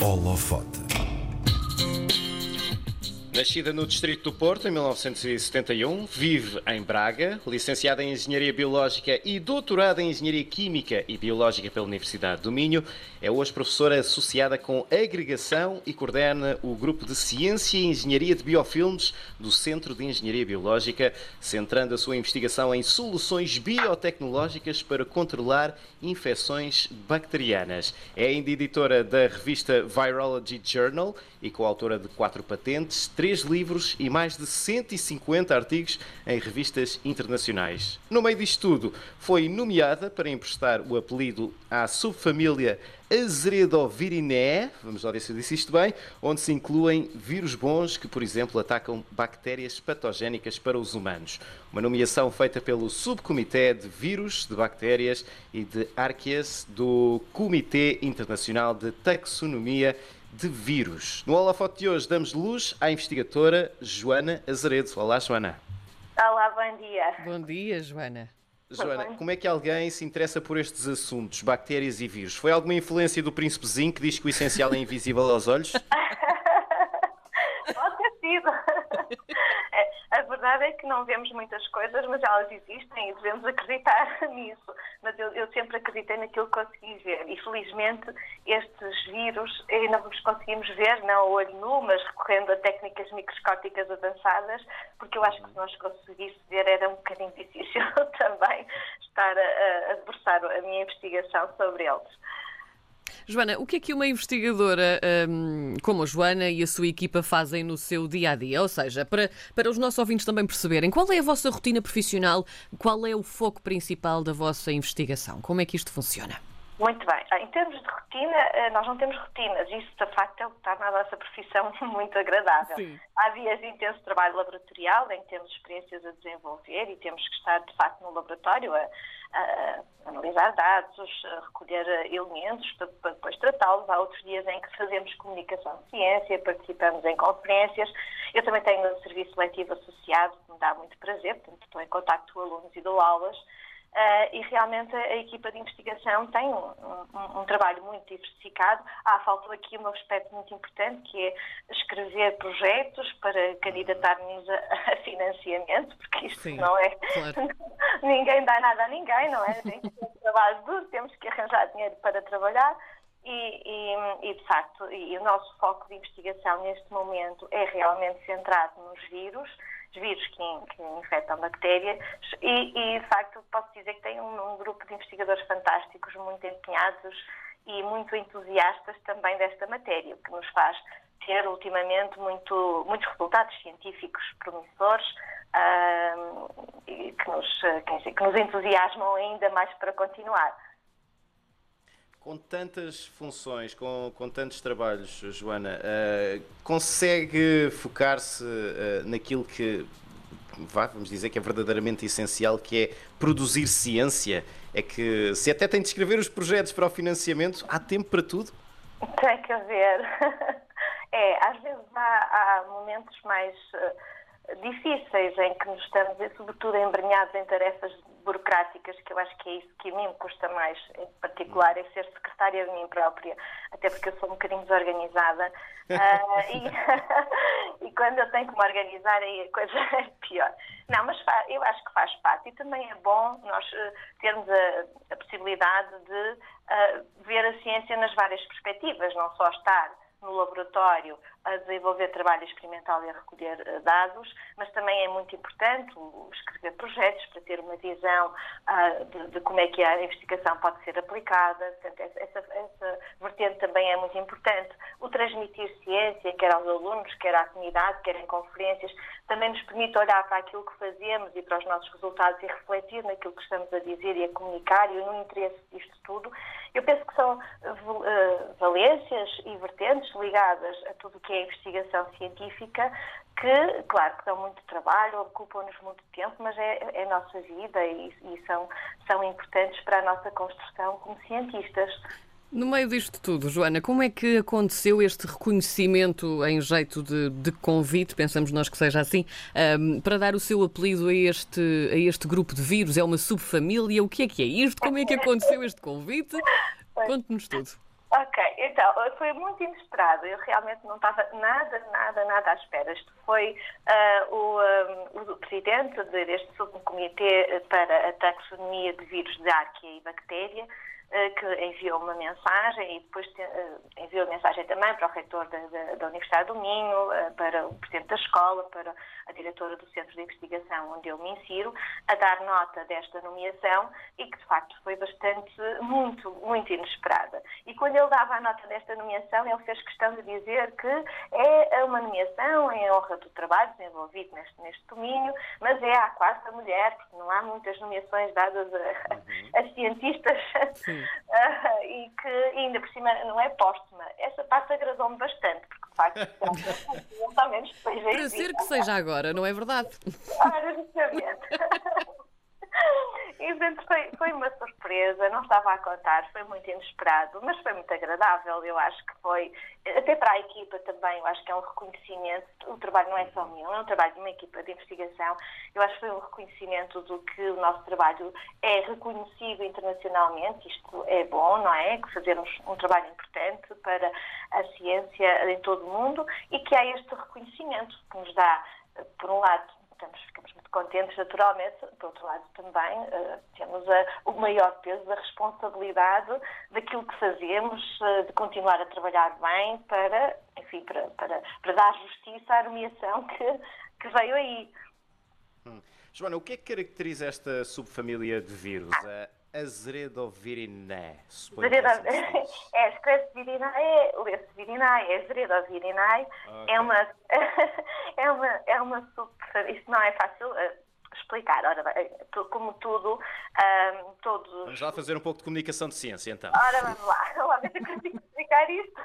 Holofote. Nascida no Distrito do Porto em 1971, vive em Braga, licenciada em Engenharia Biológica e doutorada em Engenharia Química e Biológica pela Universidade do Minho, é hoje professora associada com agregação e coordena o grupo de Ciência e Engenharia de Biofilmes do Centro de Engenharia Biológica, centrando a sua investigação em soluções biotecnológicas para controlar infecções bacterianas. É ainda editora da revista Virology Journal e coautora de quatro patentes, três livros e mais de 150 artigos em revistas internacionais. No meio disto tudo, foi nomeada para emprestar o apelido à subfamília Azeredovirinae, vamos lá ver se eu disse isto bem, onde se incluem vírus bons que, por exemplo, atacam bactérias patogénicas para os humanos. Uma nomeação feita pelo Subcomitê de Vírus, de Bactérias e de Arqueas do Comitê Internacional de Taxonomia de vírus. No holofote de hoje damos luz à investigadora Joana Azeredo. Olá, Joana. Olá, bom dia. Bom dia, Joana. Joana, como é que alguém se interessa por estes assuntos, bactérias e vírus? Foi alguma influência do príncipezinho que diz que o essencial é invisível aos olhos? Pode ter sido. A verdade é que não vemos muitas coisas, mas elas existem e devemos acreditar nisso. Mas eu, eu sempre acreditei naquilo que consegui ver. E felizmente estes vírus ainda os conseguimos ver, não a olho nu, mas recorrendo a técnicas microscópicas avançadas, porque eu acho que se nós conseguíssemos ver era um bocadinho difícil também estar a, a debruçar a minha investigação sobre eles. Joana, o que é que uma investigadora um, como a Joana e a sua equipa fazem no seu dia a dia? Ou seja, para, para os nossos ouvintes também perceberem, qual é a vossa rotina profissional, qual é o foco principal da vossa investigação? Como é que isto funciona? Muito bem. Ah, em termos de rotina, eh, nós não temos rotinas. Isso, de facto, é o que torna a nossa profissão muito agradável. Sim. Há dias de intenso trabalho laboratorial em que temos experiências a desenvolver e temos que estar, de facto, no laboratório a, a analisar dados, a recolher elementos para, para depois tratá-los. Há outros dias em que fazemos comunicação de ciência, participamos em conferências. Eu também tenho um serviço letivo associado, que me dá muito prazer, portanto, estou em contato com alunos e dou aulas. Uh, e realmente a equipa de investigação tem um, um, um, trabalho muito diversificado. Ah, faltou aqui um aspecto muito importante que é escrever projetos para candidatarmos a, a financiamento, porque isto Sim, não é. Claro. ninguém dá nada a ninguém, não é? Tem que ter trabalho duro, temos que arranjar dinheiro para trabalhar. E, e, e, de facto, e o nosso foco de investigação neste momento é realmente centrado nos vírus, os vírus que, que infectam bactérias e, e, de facto, posso dizer que tem um, um grupo de investigadores fantásticos, muito empenhados e muito entusiastas também desta matéria, o que nos faz ter ultimamente muito, muitos resultados científicos promissores uh, que, nos, que nos entusiasmam ainda mais para continuar. Com tantas funções, com, com tantos trabalhos, Joana, uh, consegue focar-se uh, naquilo que, vamos dizer, que é verdadeiramente essencial, que é produzir ciência? É que se até tem de escrever os projetos para o financiamento, há tempo para tudo? Tem que haver. É, às vezes há, há momentos mais uh, difíceis em que nos estamos, sobretudo, embrenhados em tarefas burocráticas, que eu acho que é isso que a mim me custa mais, em particular, é ser secretária de mim própria, até porque eu sou um bocadinho desorganizada. Uh, e, e, quando eu tenho que me organizar, aí a coisa é pior. Não, mas eu acho que faz parte. E também é bom nós uh, termos a, a, possibilidade de uh, ver a ciência nas várias perspectivas, não só estar no laboratório a desenvolver trabalho experimental e a recolher uh, dados, mas também é muito importante escrever projetos para ter uma visão uh, de, de, como é que a investigação pode ser aplicada. Portanto, essa, essa, vertente também é muito importante. O transmitir ciência, quer aos alunos, quer à comunidade, quer em conferências, também nos permite olhar para aquilo que fazemos e para os nossos resultados e refletir naquilo que estamos a dizer e a comunicar e no interesse disto tudo. Eu penso que são uh, valências e vertentes ligadas a tudo o que é investigação científica que, claro, que dão muito trabalho, ocupam-nos muito tempo, mas é, é nossa vida e, e, são, são importantes para a nossa construção como cientistas. No meio disto tudo, Joana, como é que aconteceu este reconhecimento em jeito de, de convite, pensamos nós que seja assim, um, para dar o seu apelido a este, a este grupo de vírus? É uma subfamília? O que é que é isto? Como é que aconteceu este convite? Conte-nos tudo. Ok, então, foi muito inesperado. Eu realmente não estava nada, nada, nada à espera. Isto foi uh, o, um, o, presidente deste subcomitê para a taxonomia de vírus de arquia e bactéria, que enviou uma mensagem e depois uh, enviou mensagem também para o reitor da, da, da Universidade do Minho, para o presidente da escola, para a diretora do Centro de Investigação onde eu me insiro, a dar nota desta nomeação e que de facto foi bastante, muito, muito inesperada. E quando ele dava a nota desta nomeação, ele fez questão de dizer que é uma nomeação em honra do trabalho desenvolvido neste, neste domínio, mas é a quarta mulher, porque não há muitas nomeações dadas a, uhum. a cientistas e que ainda por cima não é póstuma. Essa parte agradou-me bastante, porque de facto, pelo menos depois Para ser que seja agora, não é verdade? Ora, justamente. E, portanto, foi, foi uma surpresa, não estava a contar, foi muito inesperado, mas foi muito agradável. Eu acho que foi, até para a equipa também, eu acho que é um reconhecimento. O trabalho não é só meu, é um trabalho de uma equipa de investigação. Eu acho que foi um reconhecimento do que o nosso trabalho é reconhecido internacionalmente. Isto é bom, não é? Que fazemos um trabalho importante para a ciência em todo o mundo e que há este reconhecimento que nos dá, por um lado, estamos, ficamos muito contentes, naturalmente. Por outro lado, também uh, temos a, o maior peso da responsabilidade daquilo que fazemos, uh, de continuar a trabalhar bem para, enfim, para, para, para dar justiça à nomeação que, que veio aí. Hum. Joana, o que é que caracteriza esta subfamília de vírus? A Azeredovirinae. Azeredovirinae. É, escreve-se virinae, lê-se virinae, é Azeredovirinae. Okay. É uma, é uma, é uma super, isso não é fácil uh, explicar. Ora bem, como tudo, um, todos... Vamos lá fazer um pouco de comunicação de ciência, então. Ora, vamos lá. Vamos lá ver se consigo explicar isto.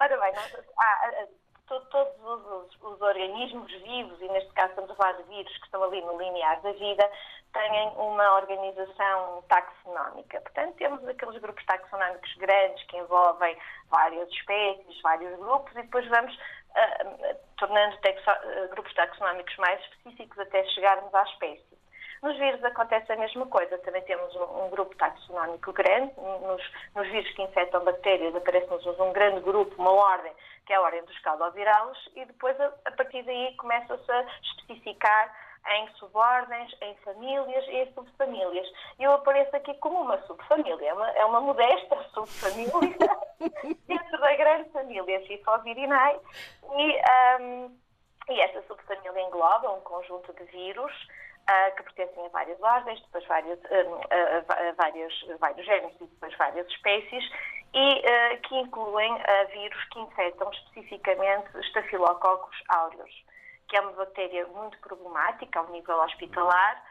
Ora bem, nós, há, todos os, os, organismos vivos, e neste caso estamos a falar de vírus que estão ali no linear da vida, têm uma organização taxonómica. Portanto, temos aqueles grupos taxonómicos grandes que envolvem várias espécies, vários grupos, e depois vamos uh, tornando uh, grupos taxonómicos mais específicos até chegarmos à espécie. Nos vírus acontece a mesma coisa. Também temos um, um grupo taxonómico grande. Nos, nos, vírus que infectam bactérias aparece-nos um grande grupo, uma ordem, que é a ordem dos caldovirales, e depois, a, a partir daí, começa-se a especificar em subordens, em famílias e em subfamílias. Eu apareço aqui como uma subfamília, é uma, é uma modesta subfamília dentro da grande família Fifovirinae e, um, e esta subfamília engloba um conjunto de vírus uh, que pertencem a várias ordens, depois várias, uh, várias, vários géneros e depois várias espécies, e uh, que incluem vírus que infectam especificamente estafilococcus aureus, que é uma bactéria muito problemática ao nível hospitalar.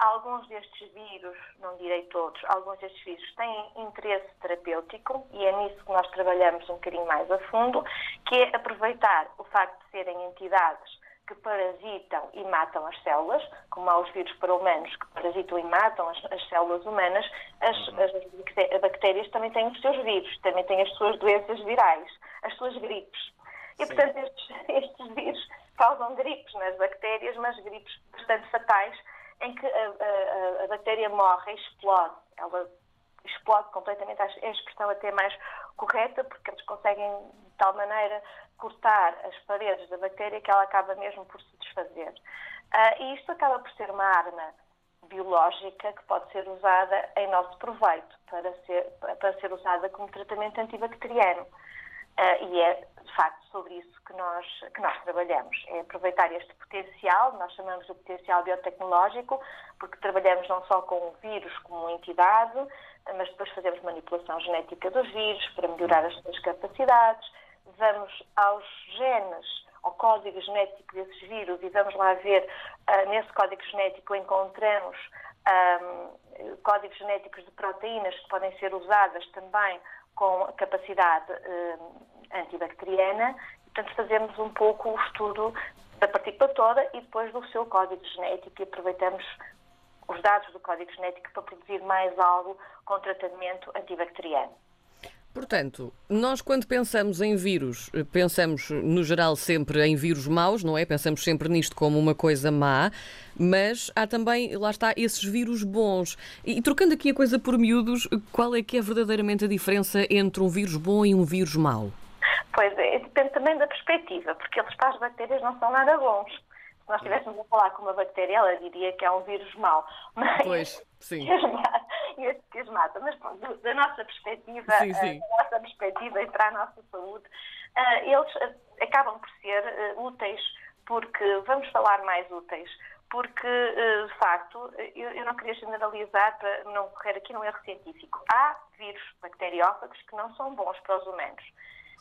alguns destes vírus, não direi todos, alguns destes vírus têm interesse terapêutico e é nisso que nós trabalhamos um bocadinho mais a fundo, que é aproveitar o facto de serem entidades que parasitam e matam as células, como há os vírus para humanos que parasitam e matam as, as células humanas, as, uhum. as, bactérias também têm os seus vírus, também têm as suas doenças virais, as suas gripes. E, Sim. portanto, estes, estes vírus causam gripes nas bactérias, mas gripes bastante fatais, em que a, a, a bactéria morre explode. Ela explode completamente, é a expressão até mais correta, porque eles conseguem, de tal maneira, cortar as paredes da bactéria que ela acaba mesmo por se desfazer. Uh, e isto acaba por ser uma arma biológica que pode ser usada em nosso proveito, para ser, para ser usada como tratamento antibacteriano. Uh, e é, de facto, sobre isso que nós, que nós trabalhamos. É aproveitar este potencial, nós chamamos de potencial biotecnológico, porque trabalhamos não só com o vírus como entidade, mas depois fazemos manipulação genética dos vírus para melhorar as suas capacidades, vamos aos genes, ao código genético desses vírus e vamos lá ver, uh, nesse código genético encontramos um, códigos genéticos de proteínas que podem ser usadas também com capacidade um, antibacteriana. Portanto, fazemos um pouco o estudo da partícula toda e depois do seu código genético e aproveitamos os dados do código genético para produzir mais algo com tratamento antibacteriano. Portanto, nós quando pensamos em vírus, pensamos no geral sempre em vírus maus, não é? Pensamos sempre nisto como uma coisa má, mas há também, lá está, esses vírus bons. E, trocando aqui a coisa por miúdos, qual é que é verdadeiramente a diferença entre um vírus bom e um vírus mau? Pois é, depende também da perspectiva, porque eles para as bactérias não são nada bons. Se nós estivéssemos a falar com uma bactéria, ela diria que é um vírus mau. Mas pois, sim. Este que as mata. Mas pronto, da nossa perspectiva, sim, sim. da nossa perspectiva e para a nossa saúde, uh, eles uh, acabam por ser úteis, porque, vamos falar mais úteis, porque, de facto, eu, não queria generalizar para não correr aqui num erro científico. Há vírus bacteriófagos que não são bons para os humanos.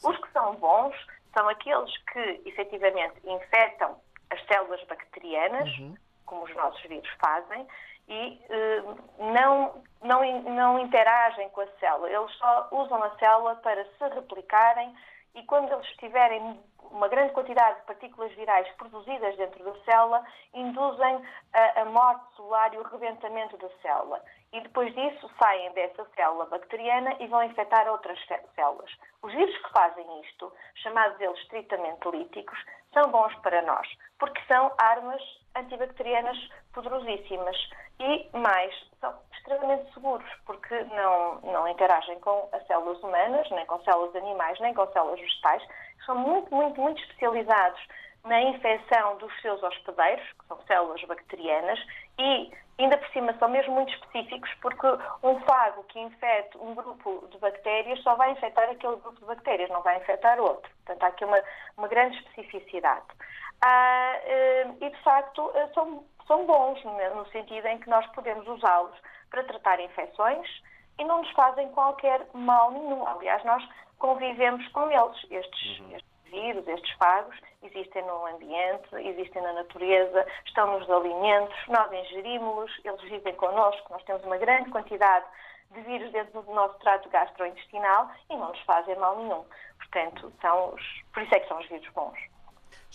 Os que são bons são aqueles que, efetivamente, infectam as células bacterianas, uhum. como os nossos vírus fazem, e uh, não, não, não interagem com a célula. Eles só usam a célula para se replicarem e quando eles tiverem uma grande quantidade de partículas virais produzidas dentro da célula, induzem a, a morte celular e o rebentamento da célula. E depois disso saem dessa célula bacteriana e vão infectar outras células. Os vírus que fazem isto, chamados eles estritamente líticos, são bons para nós, porque são armas antibacterianas poderosíssimas e, mais, são extremamente seguros, porque não, não interagem com as células humanas, nem com células animais, nem com células vegetais. São muito, muito, muito especializados na infecção dos seus hospedeiros, que são células bacterianas, e ainda por cima são mesmo muito específicos, porque um fago que infecte um grupo de bactérias só vai infectar aquele grupo de bactérias, não vai infectar outro. Portanto, há aqui uma, uma grande especificidade. Ah, eh, e, de facto, eh, são, são bons, no sentido em que nós podemos usá-los para tratar infecções e não nos fazem qualquer mal nenhum. Aliás, nós convivemos com eles, estes, uhum. estes vírus, estes fagos, existem no ambiente, existem na natureza, estão nos alimentos, nós ingerimos-los, eles vivem connosco, nós temos uma grande quantidade de vírus dentro do nosso trato gastrointestinal e não nos fazem mal nenhum. Portanto, são os, por isso é que são os vírus bons.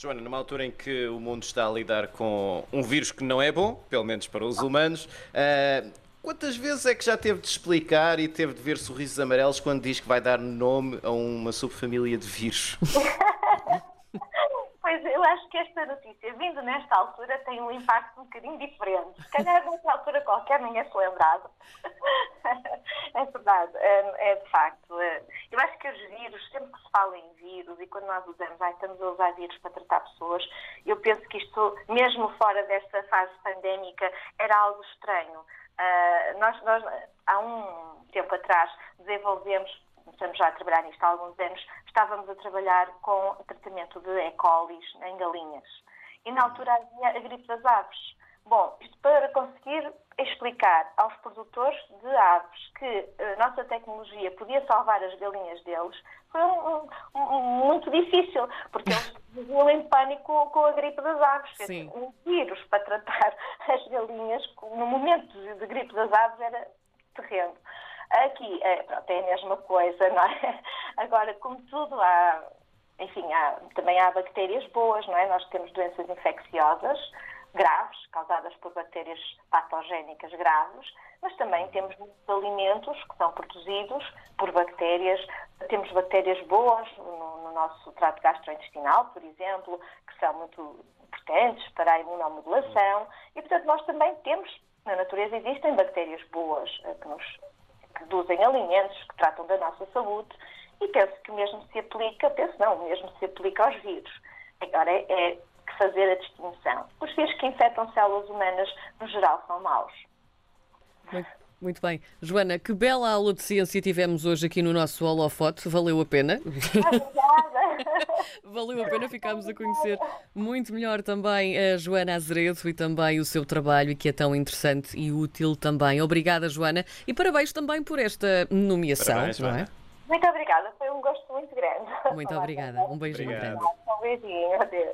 Joana, numa altura em que o mundo está a lidar com um vírus que não é bom, pelo menos para os humanos, uh, quantas vezes é que já teve de explicar e teve de ver sorrisos amarelos quando diz que vai dar nome a uma subfamília de vírus? Eu acho que esta notícia, vindo nesta altura, tem um impacto um bocadinho diferente. Se calhar nesta altura qualquer ninguém se lembrado. é verdade, é, é, de facto. É. Eu acho que os vírus, sempre que se fala em vírus e quando nós usamos, ah, estamos a usar vírus para tratar pessoas, eu penso que isto, mesmo fora desta fase pandémica, era algo estranho. Uh, nós, nós, há um tempo atrás, desenvolvemos estamos já a trabalhar nisto há alguns anos, estávamos a trabalhar com o tratamento de E. coli em galinhas. E na altura havia a gripe das aves. Bom, isto para conseguir explicar aos produtores de aves que a nossa tecnologia podia salvar as galinhas deles foi um, um, muito difícil, porque eles viviam em pânico com a gripe das aves. Sim. Um vírus para tratar as galinhas no momento de gripe das aves era terreno. Aqui, é, pronto, é a mesma coisa, não é? Agora, como tudo, há, enfim, há, também há bactérias boas, não é? Nós temos doenças infecciosas graves, causadas por bactérias patogénicas graves, mas também temos muitos alimentos que são produzidos por bactérias. Temos bactérias boas no, no nosso trato gastrointestinal, por exemplo, que são muito importantes para a imunomodulação. E, portanto, nós também temos, na natureza existem bactérias boas eh, que nos produzem alimentos que tratam da nossa saúde e penso que mesmo se aplica, penso não, mesmo se aplica aos vírus. Agora é, é fazer a distinção. Os vírus que infectam células humanas, no geral, são maus. Muito, muito bem. Joana, que bela aula de ciência tivemos hoje aqui no nosso holofote. Valeu a pena. Obrigada. Valeu a pena, ficámos a conhecer muito melhor também a Joana Azeredo e também o seu trabalho, que é tão interessante e útil também. Obrigada, Joana, e parabéns também por esta nomeação, parabéns, não é? Muito obrigada, foi um gosto muito grande. Muito obrigada, um beijinho grande. Um beijinho, adeus.